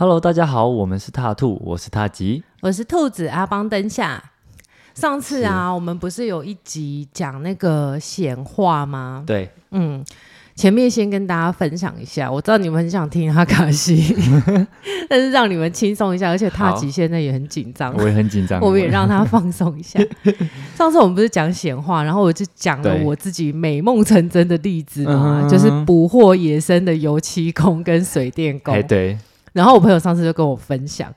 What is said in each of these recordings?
Hello，大家好，我们是踏兔，我是踏吉，我是兔子阿邦嬁夏。上次啊，我们不是有一集讲那个闲话吗？对，嗯，前面先跟大家分享一下，我知道你们很想听阿卡西，但是让你们轻松一下，而且踏吉现在也很紧张，我也很紧张，我们也让他放松一下。上次我们不是讲闲话，然后我就讲了我自己美梦成真的例子嘛，就是捕获野生的油漆工跟水电工，哎，对。然后我朋友上次就跟我分享，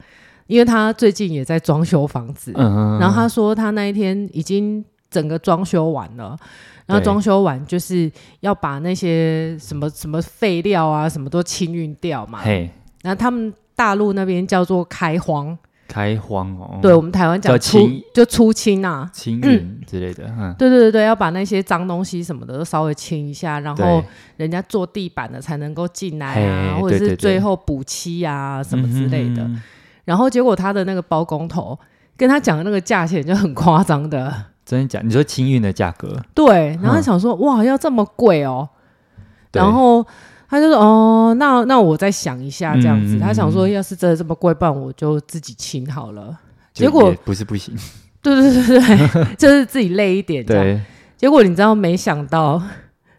因为他最近也在装修房子，嗯、然后他说他那一天已经整个装修完了，然后装修完就是要把那些什么什么废料啊什么都清运掉嘛。嘿，然后他们大陆那边叫做开荒。开荒哦，对我们台湾讲出就出清啊，清运之类的，嗯，对对对对，要把那些脏东西什么的都稍微清一下，然后人家做地板的才能够进来啊，或者是最后补漆啊什么之类的。然后结果他的那个包工头跟他讲的那个价钱就很夸张的，真的假？你说清运的价格？对，然后他想说哇，要这么贵哦，然后。他就说：“哦，那那我再想一下，这样子。嗯”他想说：“要是真的这么贵，不然我就自己请好了。”结果不是不行，对对对对，就是自己累一点。对，结果你知道，没想到，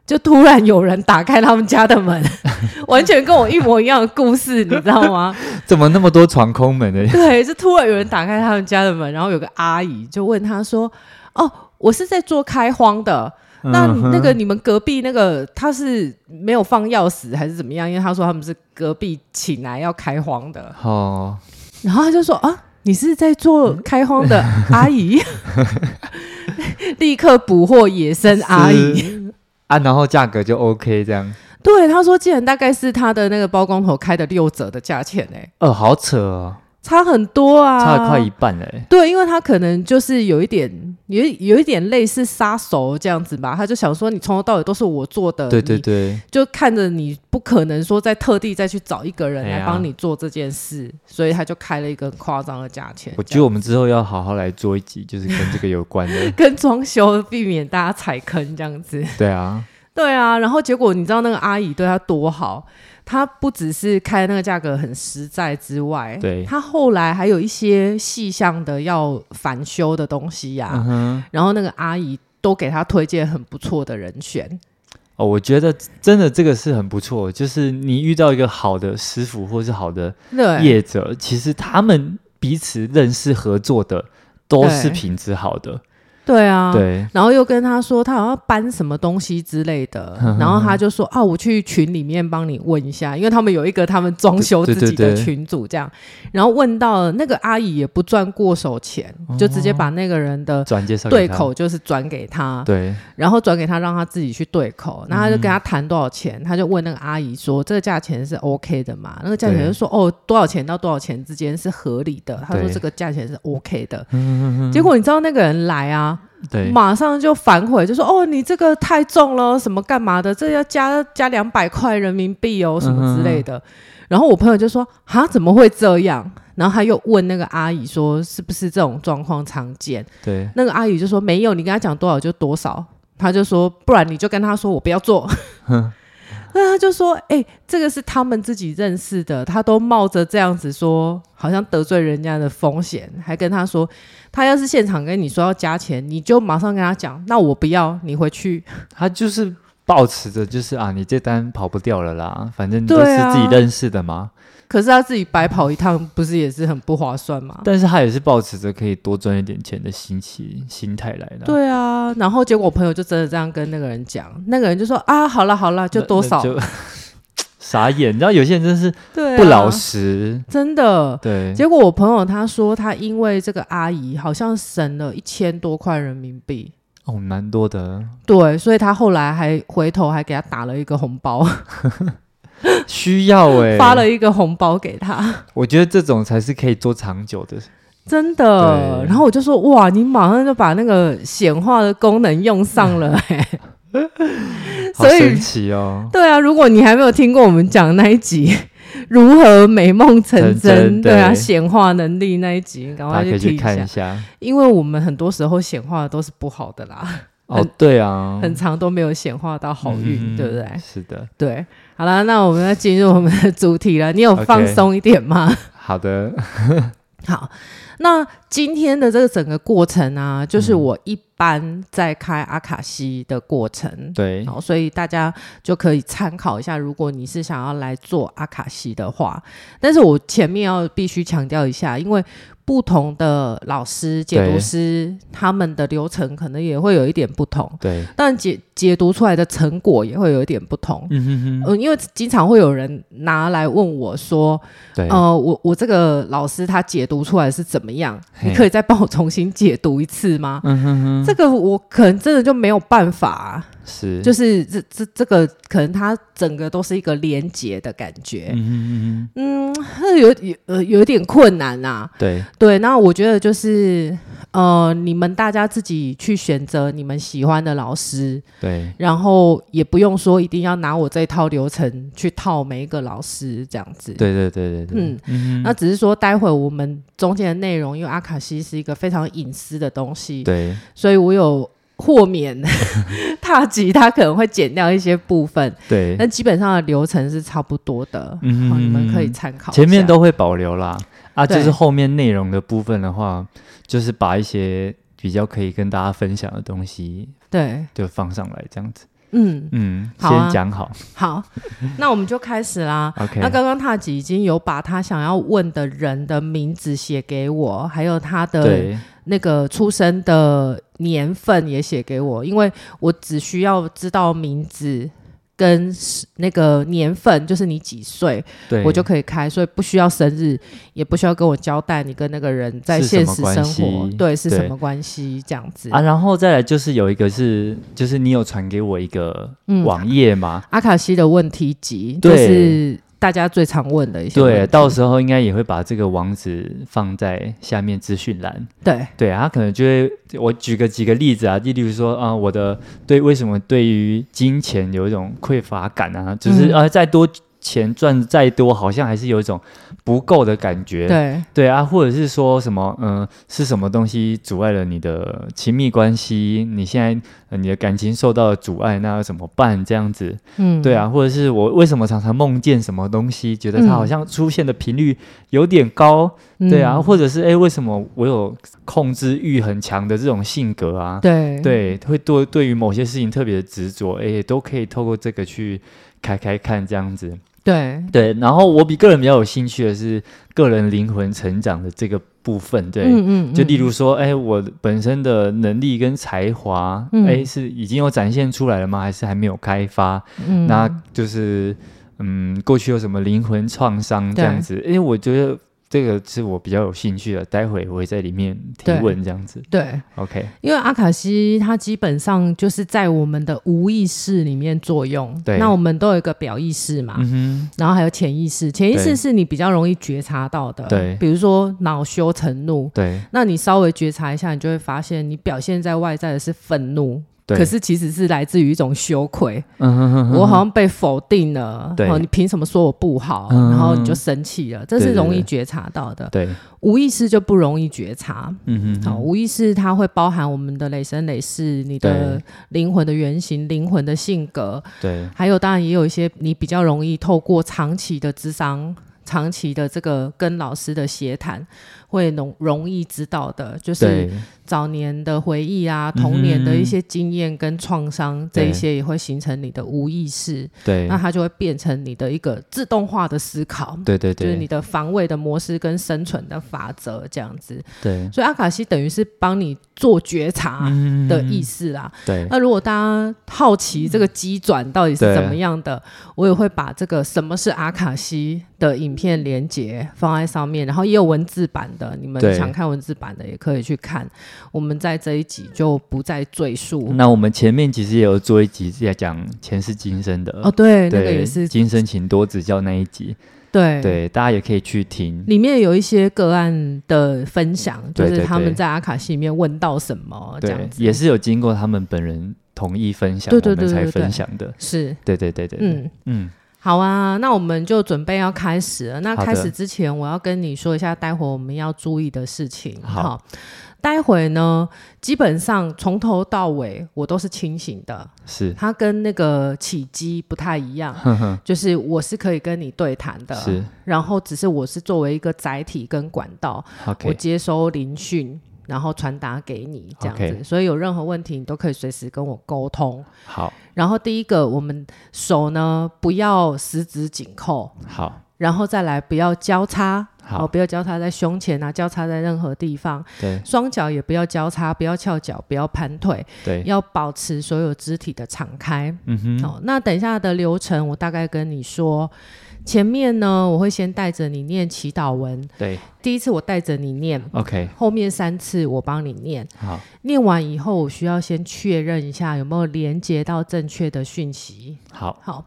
就突然有人打开他们家的门，完全跟我一模一样的故事，你知道吗？怎么那么多床空门的？对，就突然有人打开他们家的门，然后有个阿姨就问他说：“哦，我是在做开荒的。”那那个你们隔壁那个他是没有放钥匙还是怎么样？因为他说他们是隔壁请来要开荒的。哦，然后他就说啊，你是在做开荒的 阿姨，立刻捕获野生阿姨啊，然后价格就 OK 这样。对，他说竟然大概是他的那个包工头开的六折的价钱哎，哦，好扯哦。差很多啊，差了快一半嘞、欸。对，因为他可能就是有一点，有有一点类似杀手这样子吧。他就想说，你从头到尾都是我做的，对对对，就看着你不可能说再特地再去找一个人来帮你做这件事，啊、所以他就开了一个很夸张的价钱。我觉得我们之后要好好来做一集，就是跟这个有关的，跟装修，避免大家踩坑这样子。对啊，对啊。然后结果你知道那个阿姨对他多好。他不只是开那个价格很实在之外，对，他后来还有一些细项的要返修的东西呀、啊，嗯、哼然后那个阿姨都给他推荐很不错的人选。哦，我觉得真的这个是很不错，就是你遇到一个好的师傅或是好的业者，其实他们彼此认识合作的都是品质好的。对啊，对，然后又跟他说他好像搬什么东西之类的，然后他就说啊，我去群里面帮你问一下，因为他们有一个他们装修自己的群组这样，对对对然后问到了那个阿姨也不赚过手钱，哦、就直接把那个人的对口就是转给他，对，然后转给他让他自己去对口，那他就跟他谈多少钱，嗯、他就问那个阿姨说这个价钱是 OK 的嘛？那个价钱就说哦多少钱到多少钱之间是合理的，他说这个价钱是 OK 的，对结果你知道那个人来啊。对，马上就反悔，就说：“哦，你这个太重了，什么干嘛的？这要加加两百块人民币哦，什么之类的。嗯”然后我朋友就说：“啊，怎么会这样？”然后他又问那个阿姨说：“是不是这种状况常见？”对，那个阿姨就说：“没有，你跟他讲多少就多少。”他就说：“不然你就跟他说我不要做。哼” 那他就说：“哎、欸，这个是他们自己认识的，他都冒着这样子说，好像得罪人家的风险，还跟他说，他要是现场跟你说要加钱，你就马上跟他讲，那我不要，你回去。”他就是抱持着，就是啊，你这单跑不掉了啦，反正都是自己认识的嘛。可是他自己白跑一趟，不是也是很不划算吗？但是他也是抱持着可以多赚一点钱的心情心态来的。对啊，然后结果我朋友就真的这样跟那个人讲，那个人就说啊，好了好了，就多少，就傻眼。你知道有些人真是不老实，啊、真的。对，结果我朋友他说，他因为这个阿姨好像省了一千多块人民币，哦，蛮多的。对，所以他后来还回头还给他打了一个红包。需要哎、欸，发了一个红包给他。我觉得这种才是可以做长久的，真的。然后我就说哇，你马上就把那个显化的功能用上了哎、欸，好神奇哦。对啊，如果你还没有听过我们讲那一集 如何美梦成真，对，对啊，显化能力那一集，赶快去听一下，一下因为我们很多时候显化的都是不好的啦。哦，对啊，很长都没有显化到好运，嗯、对不对？是的，对。好了，那我们要进入我们的主题了。你有放松一点吗？Okay. 好的，好。那今天的这个整个过程啊，就是我一般在开阿卡西的过程，嗯、对，好，所以大家就可以参考一下。如果你是想要来做阿卡西的话，但是我前面要必须强调一下，因为。不同的老师、解读师，他们的流程可能也会有一点不同。对，但解解读出来的成果也会有一点不同。嗯哼哼。嗯，因为经常会有人拿来问我说：“对，呃，我我这个老师他解读出来是怎么样？你可以再帮我重新解读一次吗？”嗯哼哼。这个我可能真的就没有办法啊。是，就是这这这个可能它整个都是一个连结的感觉，嗯嗯嗯，有有呃有点困难呐、啊，对对，那我觉得就是呃你们大家自己去选择你们喜欢的老师，对，然后也不用说一定要拿我这一套流程去套每一个老师这样子，对对对对对，嗯，嗯那只是说待会我们中间的内容，因为阿卡西是一个非常隐私的东西，对，所以我有。豁免 踏吉他可能会减掉一些部分，对，那基本上的流程是差不多的，嗯，你们可以参考。前面都会保留啦，啊，就是后面内容的部分的话，就是把一些比较可以跟大家分享的东西，对，就放上来这样子。嗯嗯，先讲好，好，那我们就开始啦。OK，那刚刚踏吉已经有把他想要问的人的名字写给我，还有他的那个出生的年份也写给我，因为我只需要知道名字。跟那个年份，就是你几岁，我就可以开，所以不需要生日，也不需要跟我交代你跟那个人在现实生活，对，是什么关系这样子啊？然后再来就是有一个是，就是你有传给我一个网页吗？嗯，阿卡西的问题集，就是。大家最常问的一些，对，到时候应该也会把这个网址放在下面资讯栏。对，对，他可能就会，我举个几个例子啊，例如说啊，我的对，为什么对于金钱有一种匮乏感啊？就是啊，再多。钱赚再多，好像还是有一种不够的感觉。对对啊，或者是说什么，嗯、呃，是什么东西阻碍了你的亲密关系？你现在、呃、你的感情受到了阻碍，那要怎么办？这样子，嗯，对啊，或者是我为什么常常梦见什么东西，觉得它好像出现的频率有点高？嗯、对啊，或者是哎，为什么我有控制欲很强的这种性格啊？对对，会对对于某些事情特别的执着，哎，都可以透过这个去开开看这样子。对对，然后我比个人比较有兴趣的是个人灵魂成长的这个部分，对，嗯嗯嗯、就例如说，哎，我本身的能力跟才华，嗯、哎，是已经有展现出来了吗？还是还没有开发？嗯，那就是，嗯，过去有什么灵魂创伤这样子？因为，我觉得。这个是我比较有兴趣的，待会我会在里面提问这样子。对，对，OK。因为阿卡西它基本上就是在我们的无意识里面作用。对，那我们都有一个表意识嘛，嗯，然后还有潜意识。潜意识是你比较容易觉察到的。对，比如说恼羞成怒。对，那你稍微觉察一下，你就会发现你表现在外在的是愤怒。可是其实是来自于一种羞愧，嗯、哼哼哼我好像被否定了，对，你凭什么说我不好？嗯、然后你就生气了，这是容易觉察到的。对，对，对，无意识就不容易觉察。嗯哼，哼，好，无意识它会包含我们的累生累世，你的灵魂的原型、灵魂的性格。对，还有当然也有一些你比较容易透过长期的智商、长期的这个跟老师的协谈，会容容易知道的，就是。早年的回忆啊，童年的一些经验跟创伤，嗯、这一些也会形成你的无意识。对，那它就会变成你的一个自动化的思考。对对对，就是你的防卫的模式跟生存的法则这样子。对，所以阿卡西等于是帮你做觉察的意思啦。嗯、对，那如果大家好奇这个机转到底是怎么样的，我也会把这个什么是阿卡西的影片连接放在上面，然后也有文字版的，你们想看文字版的也可以去看。我们在这一集就不再赘述。那我们前面其实也有做一集在讲前世今生的哦，对，对那个也是今生请多指教那一集。对对，大家也可以去听，里面有一些个案的分享，就是他们在阿卡西里面问到什么这样子，也是有经过他们本人同意分享，对对对，对，对，对，我们才分享的。是，对对对对，嗯嗯。好啊，那我们就准备要开始了。那开始之前，我要跟你说一下，待会我们要注意的事情。好，好，待会呢，基本上从头到尾我都是清醒的。是，它跟那个起机不太一样，呵呵，就是我是可以跟你对谈的。是，然后只是我是作为一个载体跟管道.我接收聆讯。然后传达给你这样子.所以有任何问题你都可以随时跟我沟通。好，然后第一个，我们手呢不要十指紧扣。好，然后再来不要交叉。好，不要交叉在胸前啊，交叉在任何地方。对，双脚也不要交叉，不要翘脚，不要盘腿。对，要保持所有肢体的敞开。嗯哼。好，那等一下的流程我大概跟你说。前面呢，我会先带着你念祈祷文。对，第一次我带着你念，OK。后面三次我帮你念。好，念完以后，我需要先确认一下有没有连接到正确的讯息。好，好，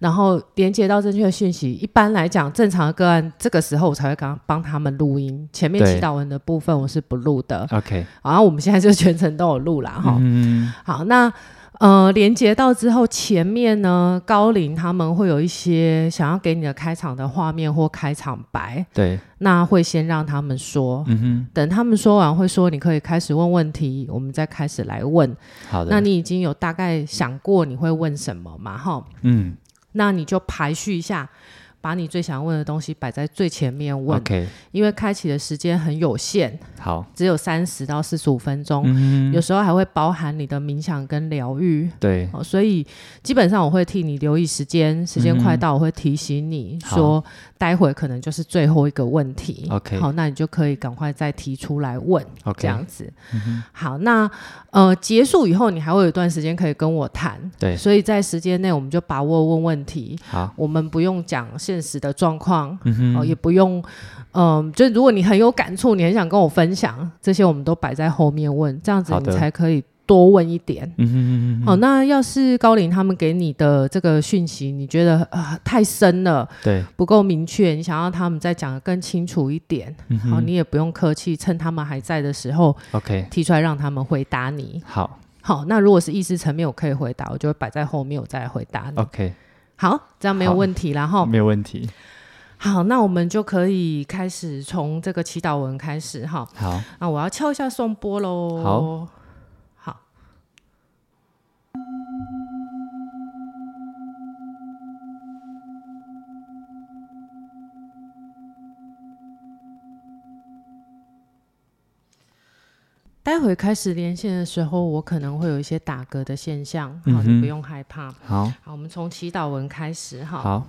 然后连接到正确的讯息。一般来讲，正常的个案，这个时候我才会刚帮他们录音。前面祈祷文的部分我是不录的。OK。然后我们现在就全程都有录啦。哈。嗯。好，那。呃，连接到之后，前面呢，高龄他们会有一些想要给你的开场的画面或开场白。对，那会先让他们说，嗯哼，等他们说完，会说你可以开始问问题，我们再开始来问。好的，那你已经有大概想过你会问什么嘛？哈，嗯，那你就排序一下。把你最想问的东西摆在最前面问，OK，因为开启的时间很有限，好，只有三十到四十五分钟，嗯，有时候还会包含你的冥想跟疗愈，对，哦，所以基本上我会替你留意时间，时间快到我会提醒你说，待会可能就是最后一个问题，OK，好，那你就可以赶快再提出来问，OK，这样子，嗯，好，那呃结束以后你还会有一段时间可以跟我谈，对，所以在时间内我们就把握问问题，好，我们不用讲现实的状况，嗯、哦，也不用，嗯、呃，就如果你很有感触，你很想跟我分享，这些我们都摆在后面问，这样子你才可以多问一点。嗯嗯嗯哼。好，那要是高龄他们给你的这个讯息，你觉得啊、呃、太深了，对，不够明确，你想要他们再讲的更清楚一点，嗯，好，你也不用客气，趁他们还在的时候，OK，提出来让他们回答你。好，好，那如果是意识层面，我可以回答，我就会摆在后面，我再来回答你。OK。好，这样没有问题啦，然后没有问题。好，那我们就可以开始从这个祈祷文开始哈。好，那我要敲一下颂钵喽。好，好。待会开始连线的时候，我可能会有一些打嗝的现象，好，嗯，你不用害怕。好，好，我们从祈祷文开始哈。好。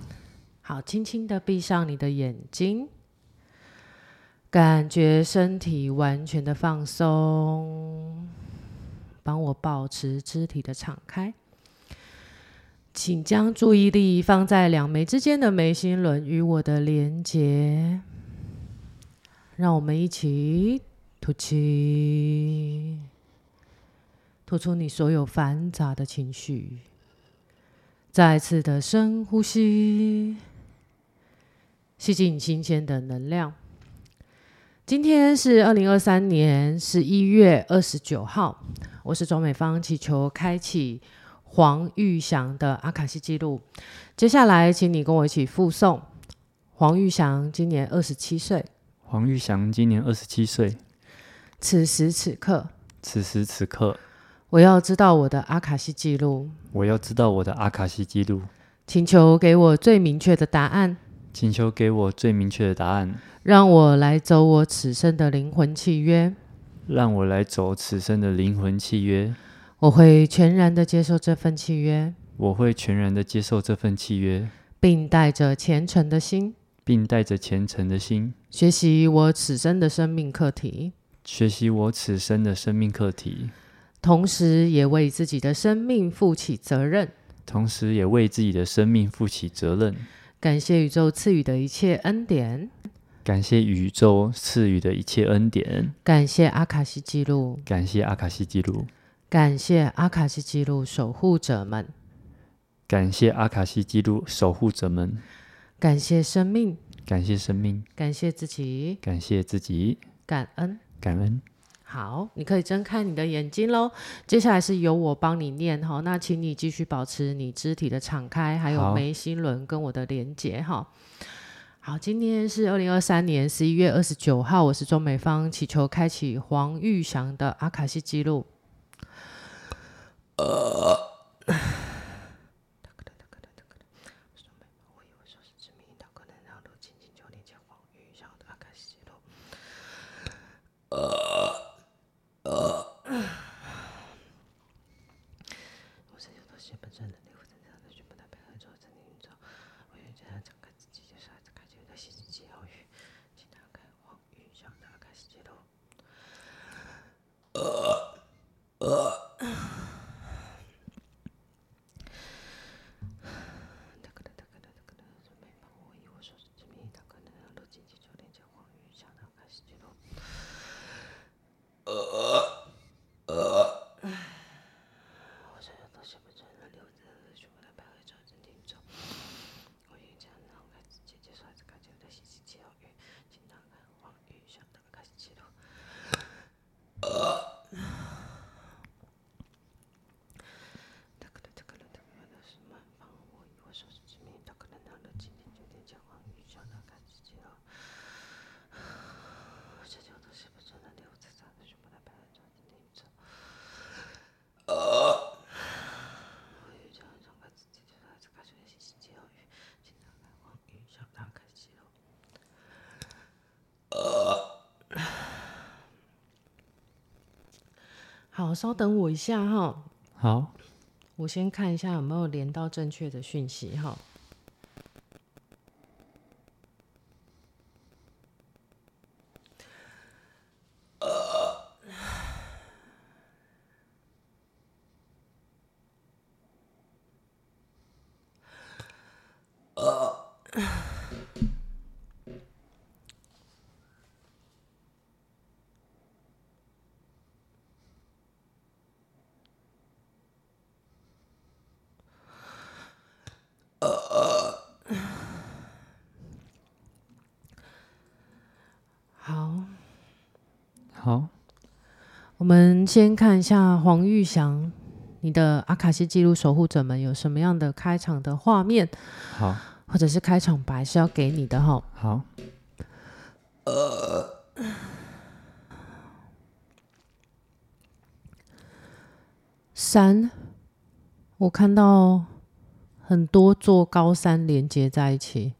好，轻轻的闭上你的眼睛，感觉身体完全的放松，帮我保持肢体的敞开。请将注意力放在两眉之间的眉心轮与我的连接，让我们一起吐气，吐出你所有繁杂的情绪。再次的深呼吸。吸进新鲜的能量。今天是二零二三年十一月二十九号，我是周美芳，祈求开启黄玉祥的阿卡西记录。接下来，请你跟我一起复诵。黄玉祥今年二十七岁。黄玉祥今年二十七岁。此时此刻，此时此刻，我要知道我的阿卡西记录。我要知道我的阿卡西记录。请求给我最明确的答案。请求给我最明确的答案，让我来走我此生的灵魂契约。让我来走此生的灵魂契约。我会全然的接受这份契约。我会全然的接受这份契约，并带着虔诚的心，并带着虔诚的心，学习我此生的生命课题。学习我此生的生命课题，同时也为自己的生命负起责任。同时也为自己的生命负起责任。感谢宇宙赐予的一切恩典，感谢宇宙赐予的一切恩典，感谢阿卡西记录，感谢阿卡西记录，感谢阿卡西记录守护者们，感谢阿卡西记录守护者们，感谢生命，感谢生命，感谢自己，感谢自己，感恩，感恩。好，你可以睁开你的眼睛喽。接下来是由我帮你念哈，那请你继续保持你肢体的敞开，还有眉心轮跟我的连接哈。好，今天是二零二三年十一月二十九号，我是钟美芳，祈求开启黄玉祥的阿卡西记录。呃。好，稍等我一下哈。好，我先看一下有没有连到正确的讯息哈。我们先看一下黄玉祥，你的阿卡西记录守护者们有什么样的开场的画面？好，或者是开场白是要给你的哈。好，呃，山，我看到很多座高山连接在一起。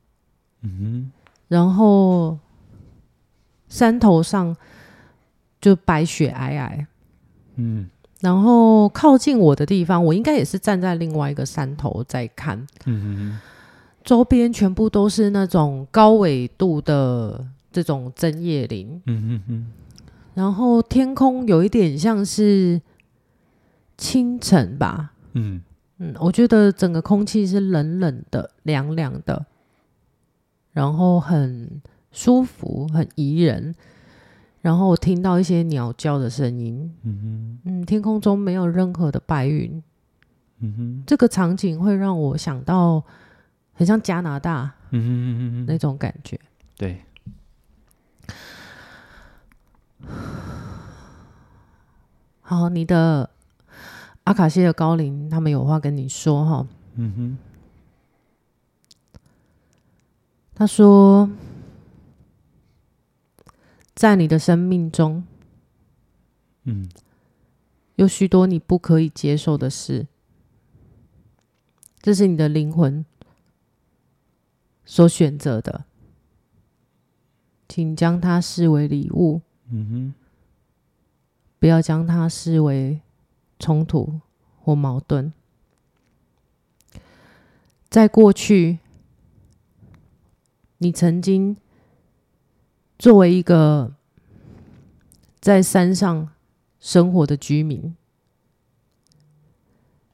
嗯哼，然后山头上。就白雪皑皑，嗯，然后靠近我的地方，我应该也是站在另外一个山头在看，嗯哼，周边全部都是那种高纬度的这种针叶林，嗯哼哼，然后天空有一点像是清晨吧，嗯嗯，我觉得整个空气是冷冷的、凉凉的，然后很舒服、很宜人。然后我听到一些鸟叫的声音，嗯嗯，天空中没有任何的白云，嗯哼，这个场景会让我想到很像加拿大，嗯哼嗯哼。那种感觉，对。好，你的阿卡西的高龄，他们有话跟你说哈，嗯哼，他说。在你的生命中，嗯，有许多你不可以接受的事，这是你的灵魂所选择的，请将它视为礼物，嗯哼，不要将它视为冲突或矛盾。在过去，你曾经。作为一个在山上生活的居民，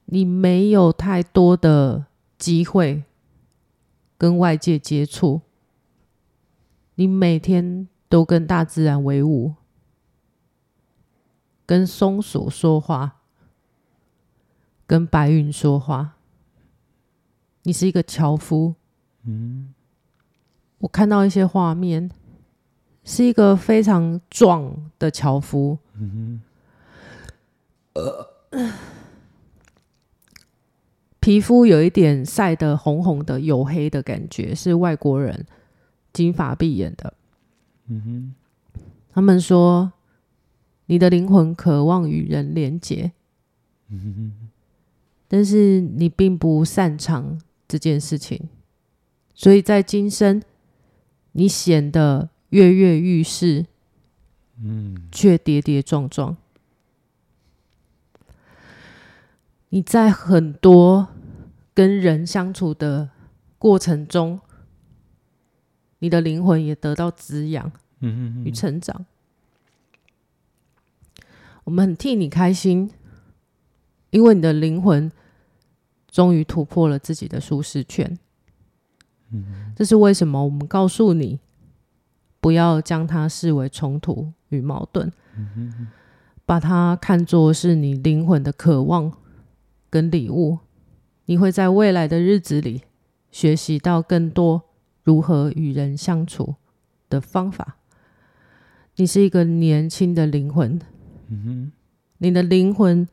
你没有太多的机会跟外界接触。你每天都跟大自然为伍，跟松鼠说话，跟白云说话。你是一个樵夫。嗯，我看到一些画面。是一个非常壮的樵夫。嗯呃，皮肤有一点晒得红红的、黝黑的感觉，是外国人，金发碧眼的。嗯哼，他们说你的灵魂渴望与人连结。嗯哼，但是你并不擅长这件事情，所以在今生，你显得跃跃欲试，嗯，却跌跌撞撞。你在很多跟人相处的过程中，你的灵魂也得到滋养，与成长。我们很替你开心，因为你的灵魂终于突破了自己的舒适圈。这是为什么？我们告诉你，不要将它视为冲突与矛盾，把它看作是你灵魂的渴望跟礼物。你会在未来的日子里学习到更多如何与人相处的方法。你是一个年轻的灵魂，你的灵魂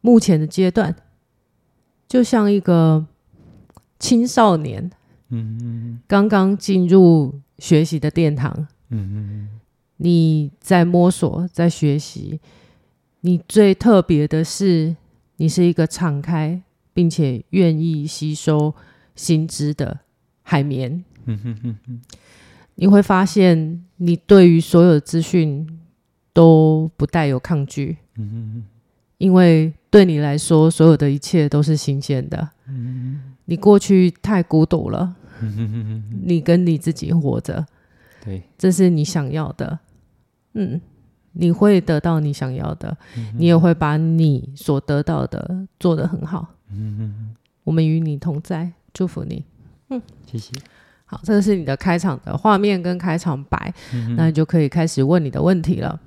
目前的阶段就像一个青少年。刚刚进入学习的殿堂，嗯嗯嗯，你在摸索，在学习。你最特别的是，你是一个敞开并且愿意吸收新知的海绵。嗯哼哼哼，你会发现，你对于所有的资讯都不带有抗拒。嗯哼哼，因为对你来说，所有的一切都是新鲜的。嗯你过去太孤独了，你跟你自己活着，对，这是你想要的，嗯，你会得到你想要的，你也会把你所得到的做得很好，我们与你同在，祝福你，嗯，谢谢。好，这个是你的开场的画面跟开场白，那你就可以开始问你的问题了。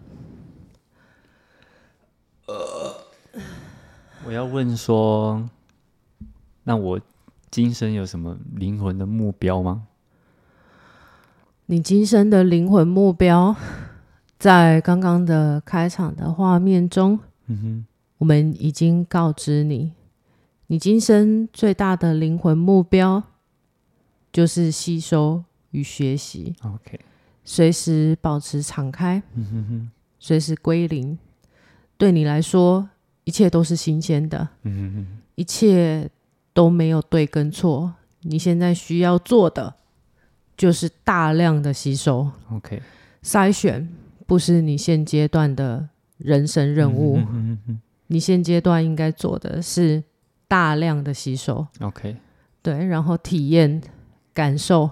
呃，我要问说，那我。今生有什么灵魂的目标吗？你今生的灵魂目标，在刚刚的开场的画面中，嗯哼，我们已经告知你，你今生最大的灵魂目标就是吸收与学习。OK，随时保持敞开，嗯哼哼，随时归零。对你来说，一切都是新鲜的，嗯哼哼，一切。都没有对跟错，你现在需要做的就是大量的吸收。OK，筛选不是你现阶段的人生任务，你现阶段应该做的是大量的吸收。OK，对，然后体验、感受。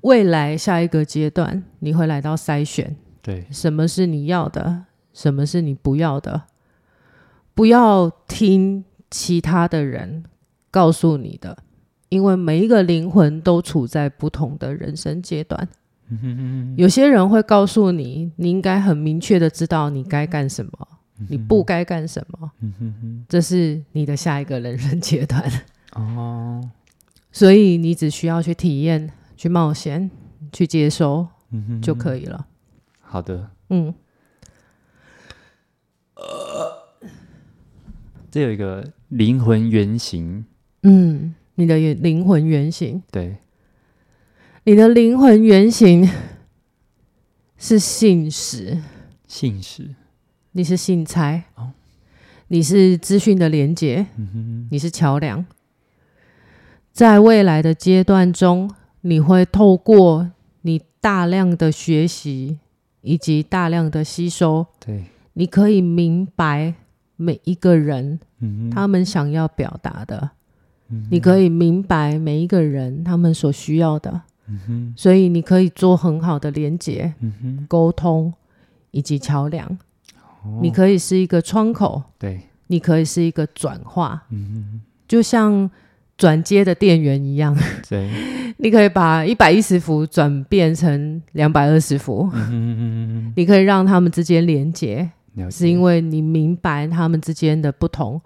未来下一个阶段你会来到筛选，对，什么是你要的，什么是你不要的，不要听其他的人。告诉你的，因为每一个灵魂都处在不同的人生阶段。有些人会告诉你，你应该很明确的知道你该干什么，你不该干什么。这是你的下一个人生阶段。哦。所以你只需要去体验、去冒险、去接收，就可以了。好的。嗯。呃，这有一个灵魂原型。嗯，你的灵魂原型，对，你的灵魂原型 是信使，信使，你是信差，哦，你是资讯的连接，嗯哼，你是桥梁，在未来的阶段中，你会透过你大量的学习以及大量的吸收，对，你可以明白每一个人，嗯，他们想要表达的。你可以明白每一个人他们所需要的，嗯、所以你可以做很好的连接、嗯、沟通以及桥梁。哦、你可以是一个窗口，对，你可以是一个转化，嗯、就像转接的电源一样。对，你可以把一百一十伏转变成两百二十伏，你可以让他们之间连接，是因为你明白他们之间的不同，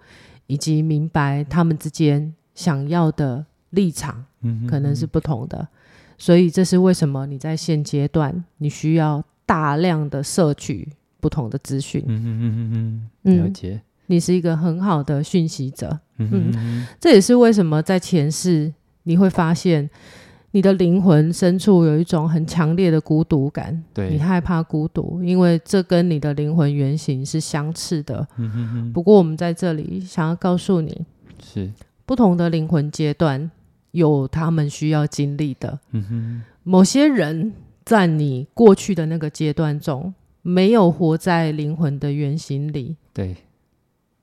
以及明白他们之间。想要的立场可能是不同的，嗯、哼哼，所以这是为什么你在现阶段你需要大量的摄取不同的资讯。嗯嗯嗯嗯，了解。你是一个很好的讯息者。嗯这也是为什么在前世你会发现你的灵魂深处有一种很强烈的孤独感。对，你害怕孤独，因为这跟你的灵魂原型是相似的。嗯哼哼。不过我们在这里想要告诉你，是不同的灵魂阶段有他们需要经历的。嗯哼。某些人在你过去的那个阶段中，没有活在灵魂的原型里。对。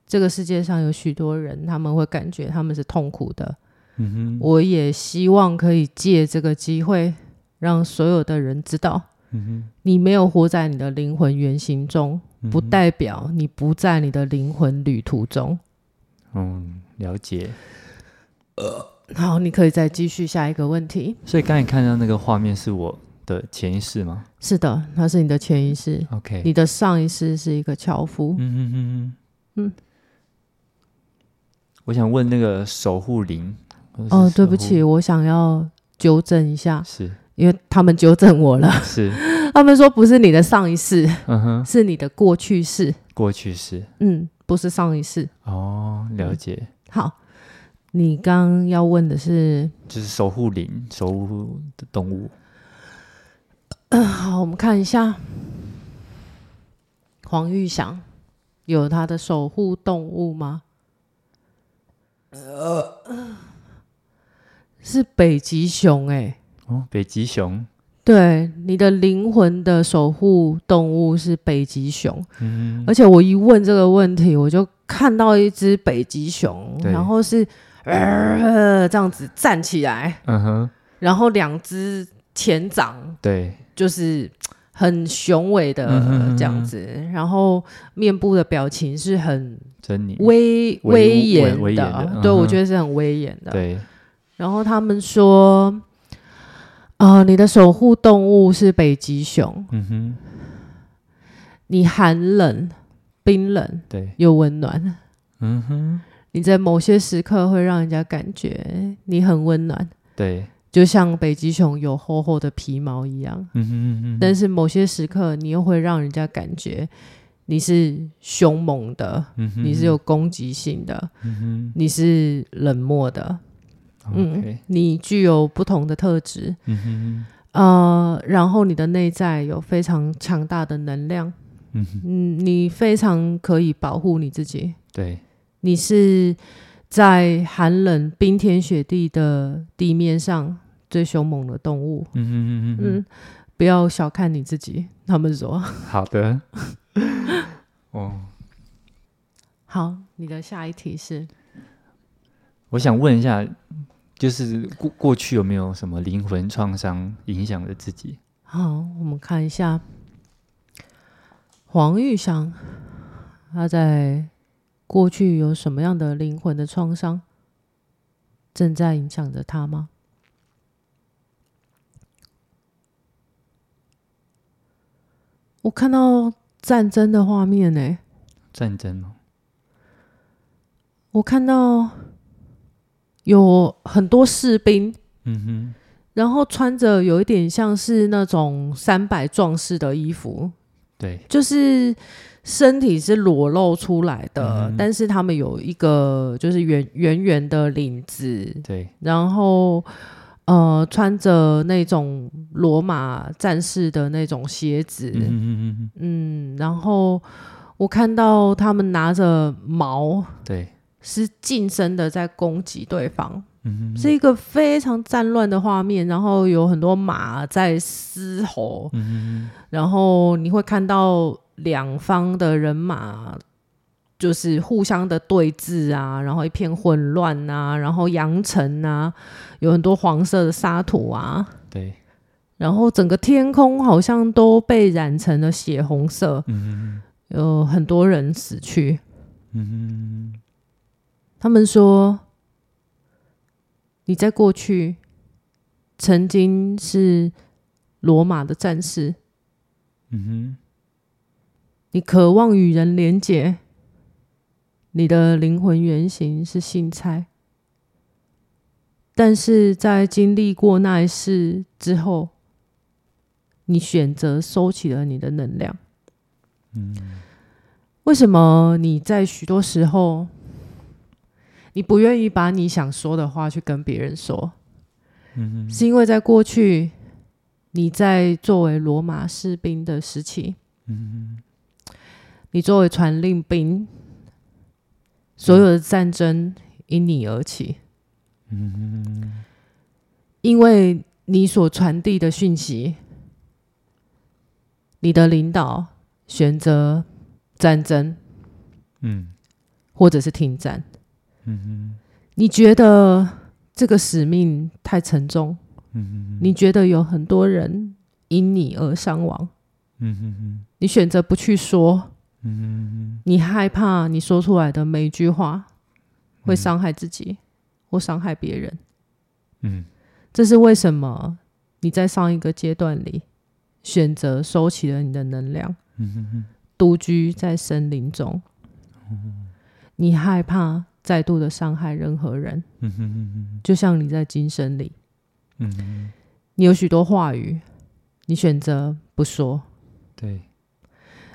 这个世界上有许多人，他们会感觉他们是痛苦的。嗯哼，我也希望可以借这个机会，让所有的人知道，嗯哼，你没有活在你的灵魂原型中，不代表你不在你的灵魂旅途中。嗯，了解。呃，好，你可以再继续下一个问题。所以刚才看到那个画面是我的潜意识吗？是的，它是你的潜意识。OK，你的上一世是一个樵夫。嗯哼哼哼，嗯。我想问那个守护灵。哦，对不起，我想要纠正一下，是因为他们纠正我了。是，他们说不是你的上一世，嗯哼，是你的过去式。过去式，嗯，不是上一世。哦，了解。嗯、好，你刚要问的是，就是守护灵，守护的动物。嗯、呃，好，我们看一下，黄玉祥有他的守护动物吗？呃，是北极熊哎、欸！哦，北极熊。对，你的灵魂的守护动物是北极熊。嗯，而且我一问这个问题，我就看到一只北极熊，然后是呃这样子站起来，嗯哼，然后两只前掌，对，就是。很雄伟的这样子，然后面部的表情是很威威严的，的对、嗯、我觉得是很威严的。对，然后他们说，啊、呃，你的守护动物是北极熊。嗯哼，你寒冷、冰冷，对，又温暖。嗯哼，你在某些时刻会让人家感觉你很温暖。对。就像北极熊有厚厚的皮毛一样，嗯哼嗯哼，但是某些时刻你又会让人家感觉你是凶猛的，嗯，你是有攻击性的，嗯哼，你是冷漠的，嗯你具有不同的特质，嗯哼，呃，然后你的内在有非常强大的能量，嗯你非常可以保护你自己，对，你是在寒冷冰天雪地的地面上。最凶猛的动物，嗯嗯嗯嗯，不要小看你自己。他们说。好的，哦，好，你的下一题是，我想问一下，就是过过去有没有什么灵魂创伤影响了自己？好，我们看一下黄玉祥，他在过去有什么样的灵魂的创伤正在影响着他吗？我看到战争的画面呢。战争吗？我看到有很多士兵，嗯哼，然后穿着有一点像是那种三百壮士的衣服，对，就是身体是裸露出来的，嗯，但是他们有一个就是圆圆圆的领子，对，然后。呃，穿着那种罗马战士的那种鞋子，嗯嗯嗯，然后我看到他们拿着矛，对，是近身的在攻击对方，嗯，是一个非常战乱的画面，然后有很多马在嘶吼，嗯，然后你会看到两方的人马。就是互相的对峙啊，然后一片混乱啊，然后扬尘啊，有很多黄色的沙土啊，对，然后整个天空好像都被染成了血红色，嗯，有很多人死去，嗯，他们说你在过去曾经是罗马的战士，嗯，你渴望与人连结。你的灵魂原型是信差，但是在经历过那一世之后，你选择收起了你的能量。嗯，为什么你在许多时候，你不愿意把你想说的话去跟别人说？嗯，是因为在过去，你在作为罗马士兵的时期，嗯，你作为传令兵，所有的战争因你而起，嗯，因为你所传递的讯息，你的领导选择战争，嗯，或者是停战，嗯，你觉得这个使命太沉重，嗯，你觉得有很多人因你而伤亡，嗯，你选择不去说，嗯，你害怕你说出来的每一句话会伤害自己，或伤害别人，嗯，这是为什么你在上一个阶段里选择收起了你的能量，嗯，独居在森林中，你害怕再度的伤害任何人，就像你在今生里，你有许多话语，你选择不说，对，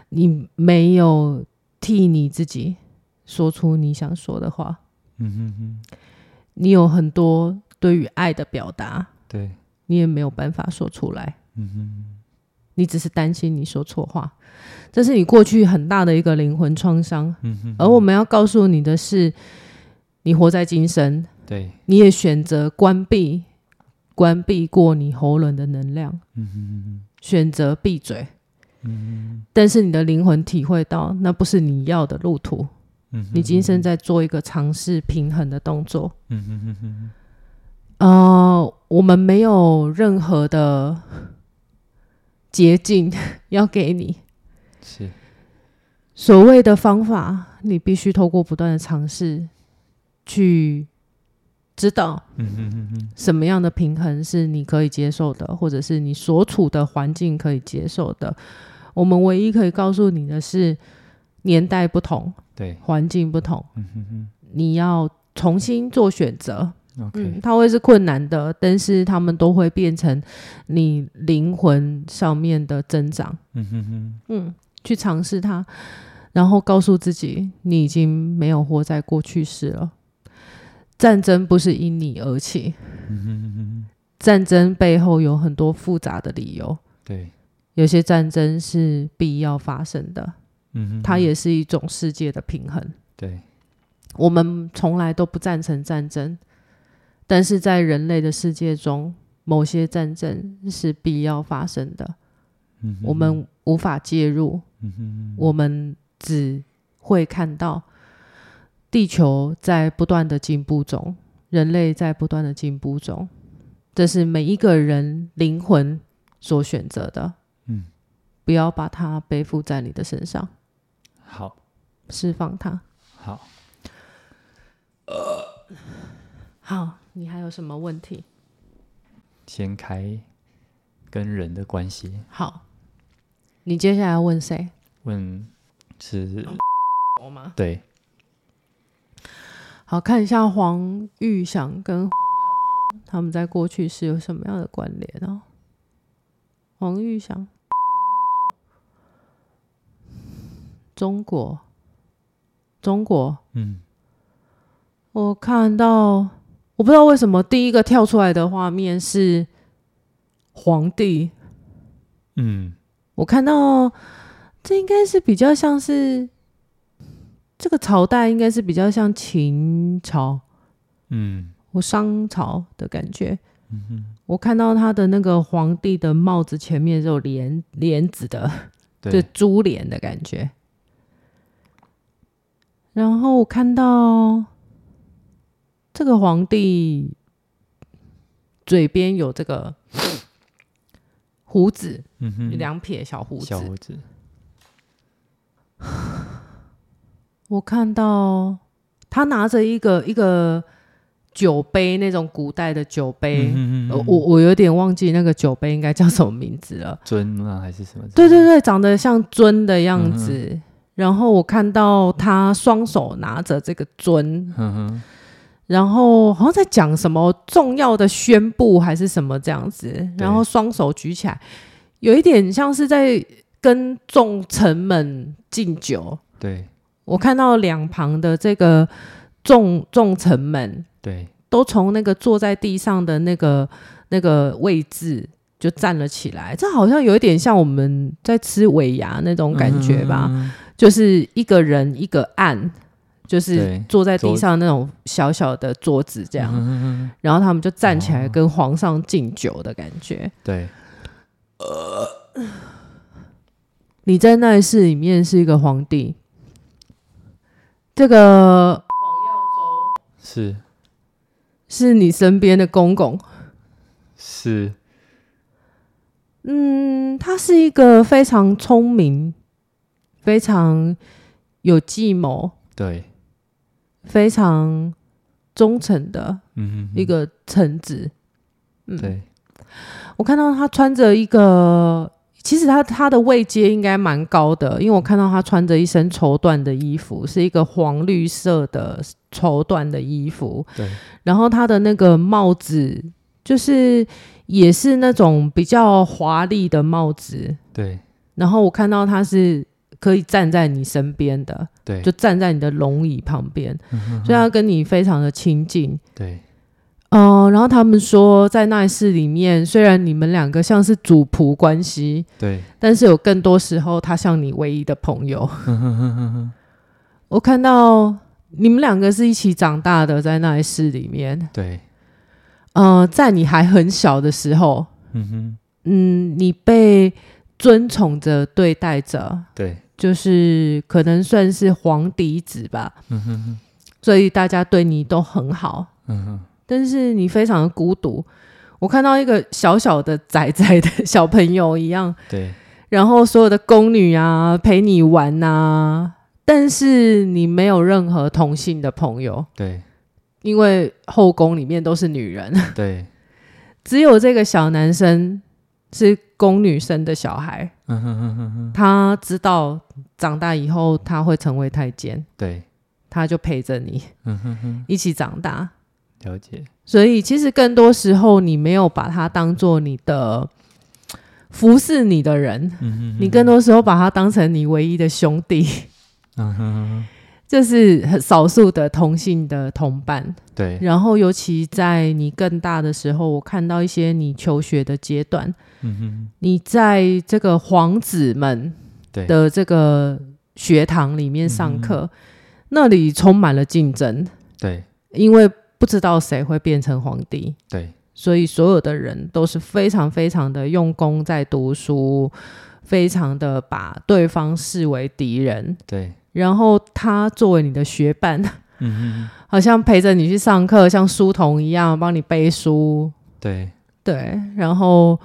你没有替你自己说出你想说的话，你有很多对于爱的表达，对，你也没有办法说出来，你只是担心你说错话，这是你过去很大的一个灵魂创伤。而我们要告诉你的是，你活在今生，对，你也选择关闭、关闭过你喉咙的能量，选择闭嘴，但是你的灵魂体会到，那不是你要的路途。你今生在做一个尝试平衡的动作。呃，我们没有任何的。捷径要给你，是。所谓的方法，你必须透过不断的尝试去知道，什么样的平衡是你可以接受的，或者是你所处的环境可以接受的。我们唯一可以告诉你的是，年代不同，对，环境不同，嗯哼哼你要重新做选择。嗯，它会是困难的，但是他们都会变成你灵魂上面的增长。嗯哼哼，嗯，去尝试它，然后告诉自己，你已经没有活在过去式了。战争不是因你而起，嗯哼哼哼，战争背后有很多复杂的理由。对，有些战争是必要发生的。嗯哼哼，它也是一种世界的平衡。对，我们从来都不赞成战争。但是在人类的世界中，某些战争是必要发生的。嗯、我们无法介入。嗯、我们只会看到地球在不断的进步中，人类在不断的进步中。这是每一个人灵魂所选择的。嗯，不要把它背负在你的身上。好，释放它。好。呃，好。你还有什么问题？先开跟人的关系。好，你接下来要问谁？问是我吗？对。好，看一下黄玉祥跟他们在过去是有什么样的关联哦。黄玉祥，中国，中国，嗯，我看到。我不知道为什么第一个跳出来的画面是皇帝。嗯，我看到这应该是比较像是这个朝代，应该是比较像秦朝，嗯，或商朝的感觉。嗯哼，我看到他的那个皇帝的帽子前面是有帘帘子的，对，珠帘的感觉。然后我看到。这个皇帝嘴边有这个胡子，嗯哼，两撇小胡子。小胡子。我看到他拿着一个一个酒杯，那种古代的酒杯。嗯、我我有点忘记那个酒杯应该叫什么名字了。尊啊，还是什么？对对对，长得像尊的样子。嗯、然后我看到他双手拿着这个尊。嗯哼。然后好像在讲什么重要的宣布还是什么这样子，然后双手举起来，有一点像是在跟众臣们敬酒。对，我看到两旁的这个众众臣们，对，都从那个坐在地上的那个那个位置就站了起来。这好像有一点像我们在吃尾牙那种感觉吧？嗯、就是一个人一个案。就是坐在地上那种小小的桌子这样，然后他们就站起来跟皇上敬酒的感觉。对，呃，你在那一世里面是一个皇帝，这个黄耀州是。是你身边的公公，是，嗯，他是一个非常聪明、非常有计谋，对。非常忠诚的一个臣子，嗯，嗯，对，我看到他穿着一个，其实他他的位阶应该蛮高的，因为我看到他穿着一身绸缎的衣服，是一个黄绿色的绸缎的衣服，对，然后他的那个帽子就是也是那种比较华丽的帽子，对，然后我看到他是。可以站在你身边的，对，就站在你的龙椅旁边，所以他跟你非常的亲近，对，哦、呃，然后他们说，在那一世里面，虽然你们两个像是主仆关系，对，但是有更多时候，他像你唯一的朋友。我看到你们两个是一起长大的，在那一世里面，对，呃，在你还很小的时候，嗯哼，嗯，你被尊崇着对待着，对。就是可能算是皇嫡子吧，嗯哼哼，所以大家对你都很好，嗯哼，但是你非常的孤独。我看到一个小小的仔仔的小朋友一样，对，然后所有的宫女啊陪你玩啊，但是你没有任何同性的朋友，对，因为后宫里面都是女人，对，只有这个小男生是宫女生的小孩，嗯哼哼哼哼，他知道。长大以后他会成为太监，对，他就陪着你，嗯哼哼，一起长大。了解。所以其实更多时候你没有把他当做你的服侍你的人，嗯哼哼，你更多时候把他当成你唯一的兄弟，嗯哼哼，就是很少数的同性的同伴。对。然后尤其在你更大的时候，我看到一些你求学的阶段，嗯哼，你在这个皇子们。的这个学堂里面上课，嗯，那里充满了竞争。对，因为不知道谁会变成皇帝。对，所以所有的人都是非常非常的用功在读书，非常的把对方视为敌人。对，然后他作为你的学伴，好像陪着你去上课，像书童一样帮你背书。对，对，然后。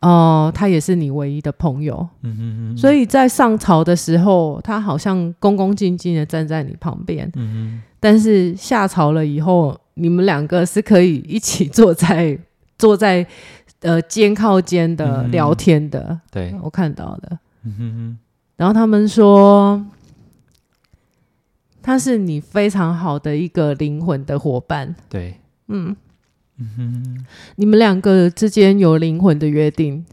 哦、呃，他也是你唯一的朋友，嗯哼嗯，所以在上朝的时候，他好像恭恭敬敬的站在你旁边，嗯哼，但是下朝了以后，你们两个是可以一起坐在 坐在呃肩靠肩的聊天的，嗯、对，我看到的，嗯哼哼，然后他们说他是你非常好的一个灵魂的伙伴，对，嗯。嗯哼，你们两个之间有灵魂的约定，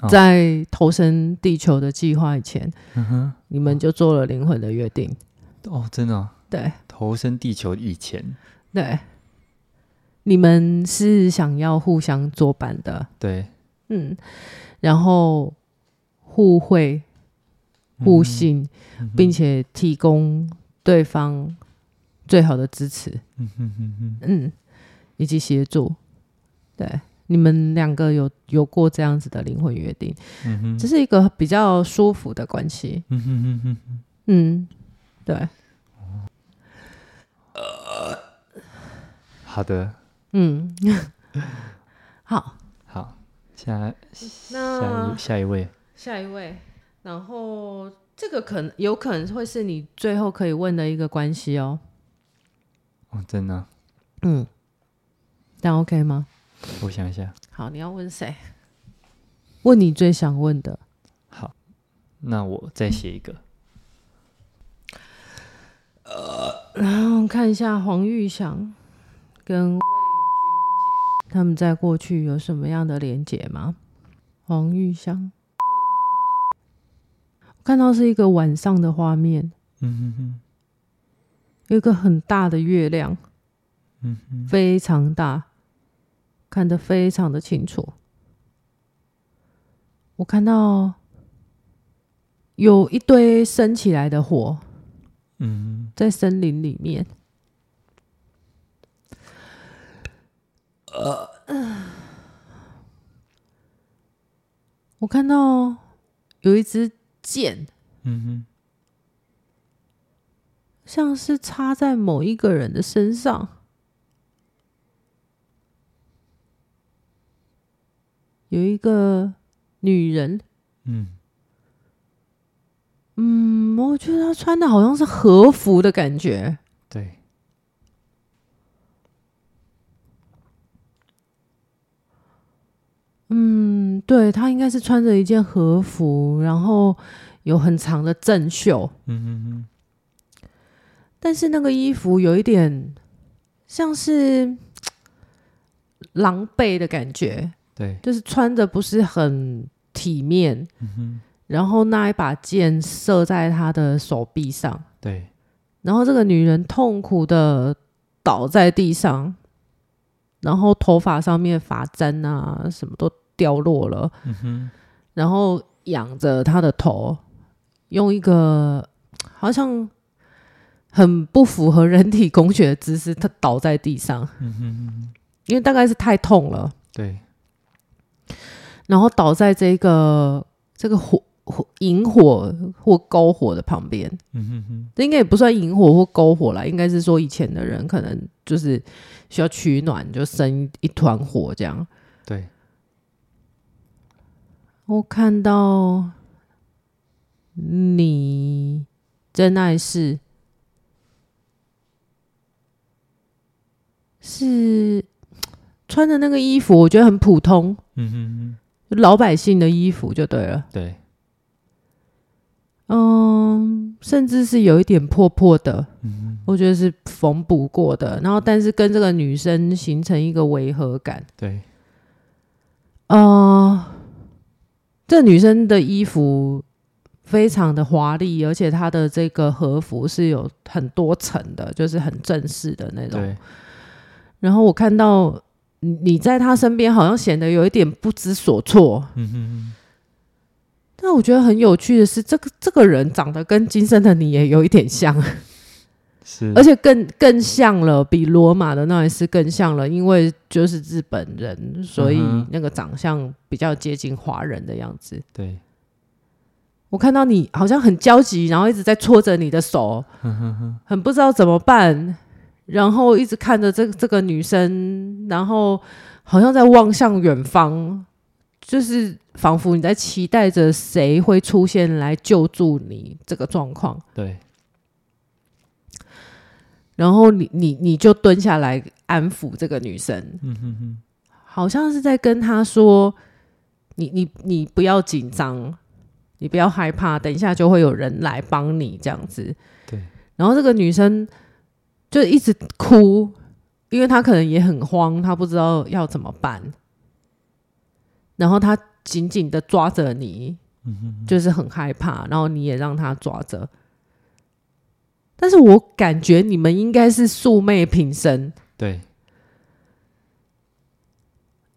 哦、在投身地球的计划以前，嗯哼，你们就做了灵魂的约定。哦，真的、哦？对，投身地球以前，对，你们是想要互相作伴的。对，嗯，然后互惠、互信、嗯，并且提供对方最好的支持。嗯哼哼哼，嗯。以及协助，对，你们两个有有过这样子的灵魂约定，嗯哼，这是一个比较舒服的关系，嗯哼哼哼，嗯，对，呃，好的，嗯，好，好，下下一下一位，下一位，然后这个可能有可能会是你最后可以问的一个关系哦，哦，真的，嗯。但 OK 吗？我想一下。好，你要问谁？问你最想问的。好，那我再写一个。呃，然后看一下黄玉祥跟他们在过去有什么样的连结吗？黄玉祥，看到是一个晚上的画面，嗯哼哼，有一个很大的月亮，嗯哼，非常大，看得非常的清楚。我看到有一堆升起来的火，嗯，在森林里面。呃，我看到有一支箭，嗯哼，像是插在某一个人的身上，有一个女人，嗯，嗯，我觉得她穿的好像是和服的感觉，对。嗯，对，他应该是穿着一件和服，然后有很长的正袖。嗯嗯嗯。但是那个衣服有一点像是狼狈的感觉，对，就是穿着不是很体面。嗯哼。然后那一把剑射在他的手臂上，对。然后这个女人痛苦的倒在地上。然后头发上面发簪啊，什么都掉落了。嗯。然后仰着他的头，用一个好像很不符合人体工学的姿势，他倒在地上。嗯哼。因为大概是太痛了。对。然后倒在这个这个火火引火或篝火的旁边。嗯哼哼。这应该也不算引火或篝火啦，应该是说以前的人可能就是。需要取暖，就生一团火这样。对，我看到你真爱是是穿的那个衣服，我觉得很普通。嗯哼哼，老百姓的衣服就对了。对。嗯，甚至是有一点破破的，嗯，我觉得是缝补过的。然后，但是跟这个女生形成一个违和感。对，呃，这女生的衣服非常的华丽，而且她的这个和服是有很多层的，就是很正式的那种。然后我看到你在她身边，好像显得有一点不知所措。嗯哼哼。那我觉得很有趣的是，这个这个人长得跟今生的你也有一点像，是，而且更更像了，比罗马的那一次更像了，因为就是日本人，所以那个长相比较接近华人的样子。对，我看到你好像很焦急，然后一直在搓着你的手，很不知道怎么办，然后一直看着这这个女生，然后好像在望向远方。就是仿佛你在期待着谁会出现来救助你这个状况。对。然后你你你就蹲下来安抚这个女生。嗯哼哼。好像是在跟她说：“你你你不要紧张，你不要害怕，等一下就会有人来帮你这样子。”对。然后这个女生就一直哭，因为她可能也很慌，她不知道要怎么办。然后她紧紧的抓着你，嗯哼，就是很害怕。然后你也让她抓着，但是我感觉你们应该是素昧平生。对。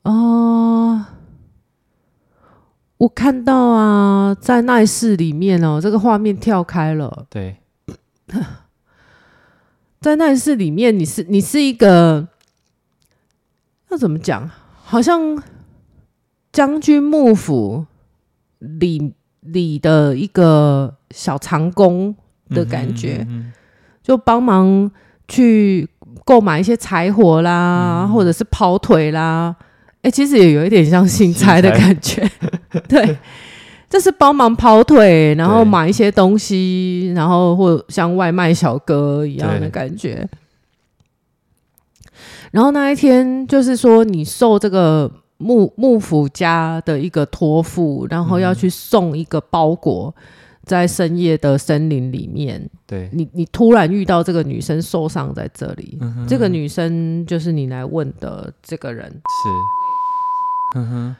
哦、呃，我看到啊，在那室里面哦，这个画面跳开了。对，在那室里面，你是你是一个，要怎么讲？好像。将军幕府里里的一个小长工的感觉，就帮忙去购买一些柴火啦，嗯、或者是跑腿啦。哎、欸，其实也有一点像新差的感觉。对，就是帮忙跑腿，然后买一些东西，然后或像外卖小哥一样的感觉。然后那一天，就是说你受这个。幕幕府家的一个托付，然后要去送一个包裹，在深夜的森林里面。对，你，你突然遇到这个女生受伤在这里，这个女生就是你来问的这个人。是，嗯哼，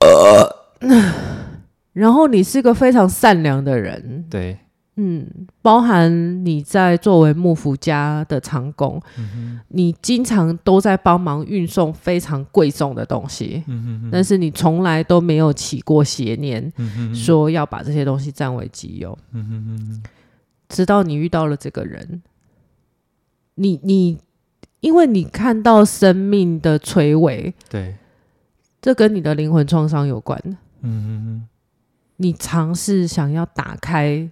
呃，然后你是个非常善良的人，对，嗯，包含你在作为幕府家的长工，嗯、你经常都在帮忙运送非常贵重的东西，嗯、但是你从来都没有起过邪念，嗯、说要把这些东西占为己有，嗯、直到你遇到了这个人，你你，因为你看到生命的垂危，对，这跟你的灵魂创伤有关，嗯你尝试想要打开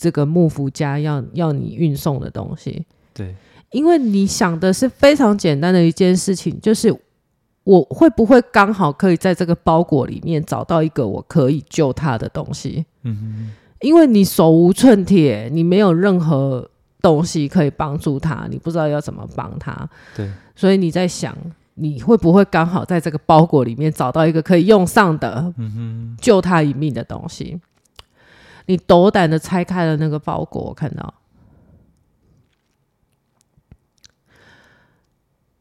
这个幕府家要要你运送的东西，对，因为你想的是非常简单的一件事情，就是我会不会刚好可以在这个包裹里面找到一个我可以救他的东西？嗯哼，因为你手无寸铁，你没有任何东西可以帮助他，你不知道要怎么帮他，对，所以你在想。你会不会刚好在这个包裹里面找到一个可以用上的、嗯救他一命的东西？你斗胆的拆开了那个包裹，我看到。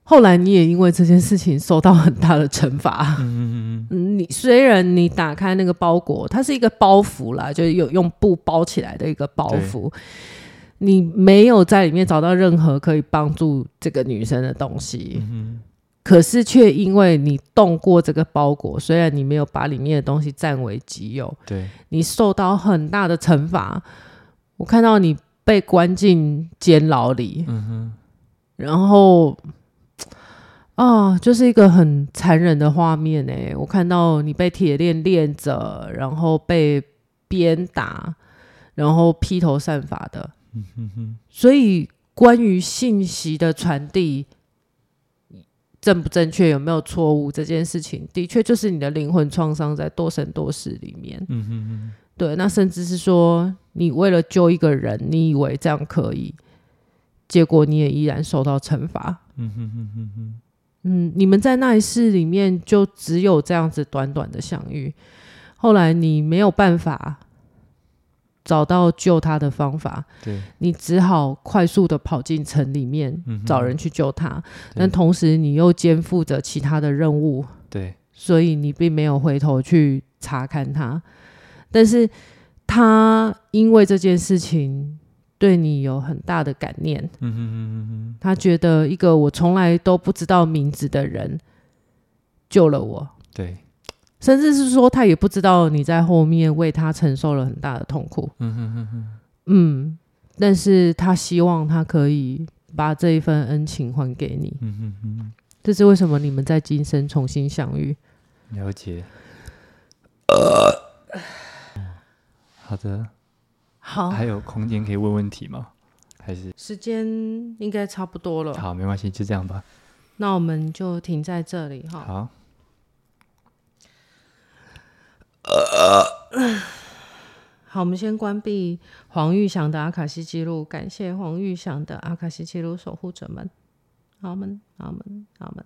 后来你也因为这件事情受到很大的惩罚。嗯，你虽然你打开那个包裹，它是一个包袱啦，就是有用布包起来的一个包袱，你没有在里面找到任何可以帮助这个女生的东西。嗯可是，却因为你动过这个包裹，虽然你没有把里面的东西占为己有，对，你受到很大的惩罚。我看到你被关进监牢里，嗯哼，然后啊，就是一个很残忍的画面诶。我看到你被铁链链着，然后被鞭打，然后披头散发的，嗯哼哼。所以，关于信息的传递。正不正确，有没有错误？这件事情的确就是你的灵魂创伤在多生多世里面。嗯哼哼。对，那甚至是说，你为了救一个人，你以为这样可以，结果你也依然受到惩罚。嗯哼哼哼哼。嗯，你们在那一世里面就只有这样子短短的相遇，后来你没有办法。找到救他的方法，对，你只好快速的跑进城里面，嗯、找人去救他。但同时，你又肩负着其他的任务，对，所以你并没有回头去查看他。但是，他因为这件事情对你有很大的感念，嗯哼哼哼，他觉得一个我从来都不知道名字的人救了我，对。甚至是说，他也不知道你在后面为他承受了很大的痛苦。嗯哼哼哼。嗯，但是他希望他可以把这一份恩情还给你。嗯哼哼。这是为什么你们在今生重新相遇？了解。呃。好的。好。还有空间可以问问题吗？还是时间应该差不多了。好，没关系，就这样吧。那我们就停在这里哈。好。呃 好，我们先关闭黄玉祥的阿卡西记录，感谢黄玉祥的阿卡西记录守护者们，阿门，阿门，阿门。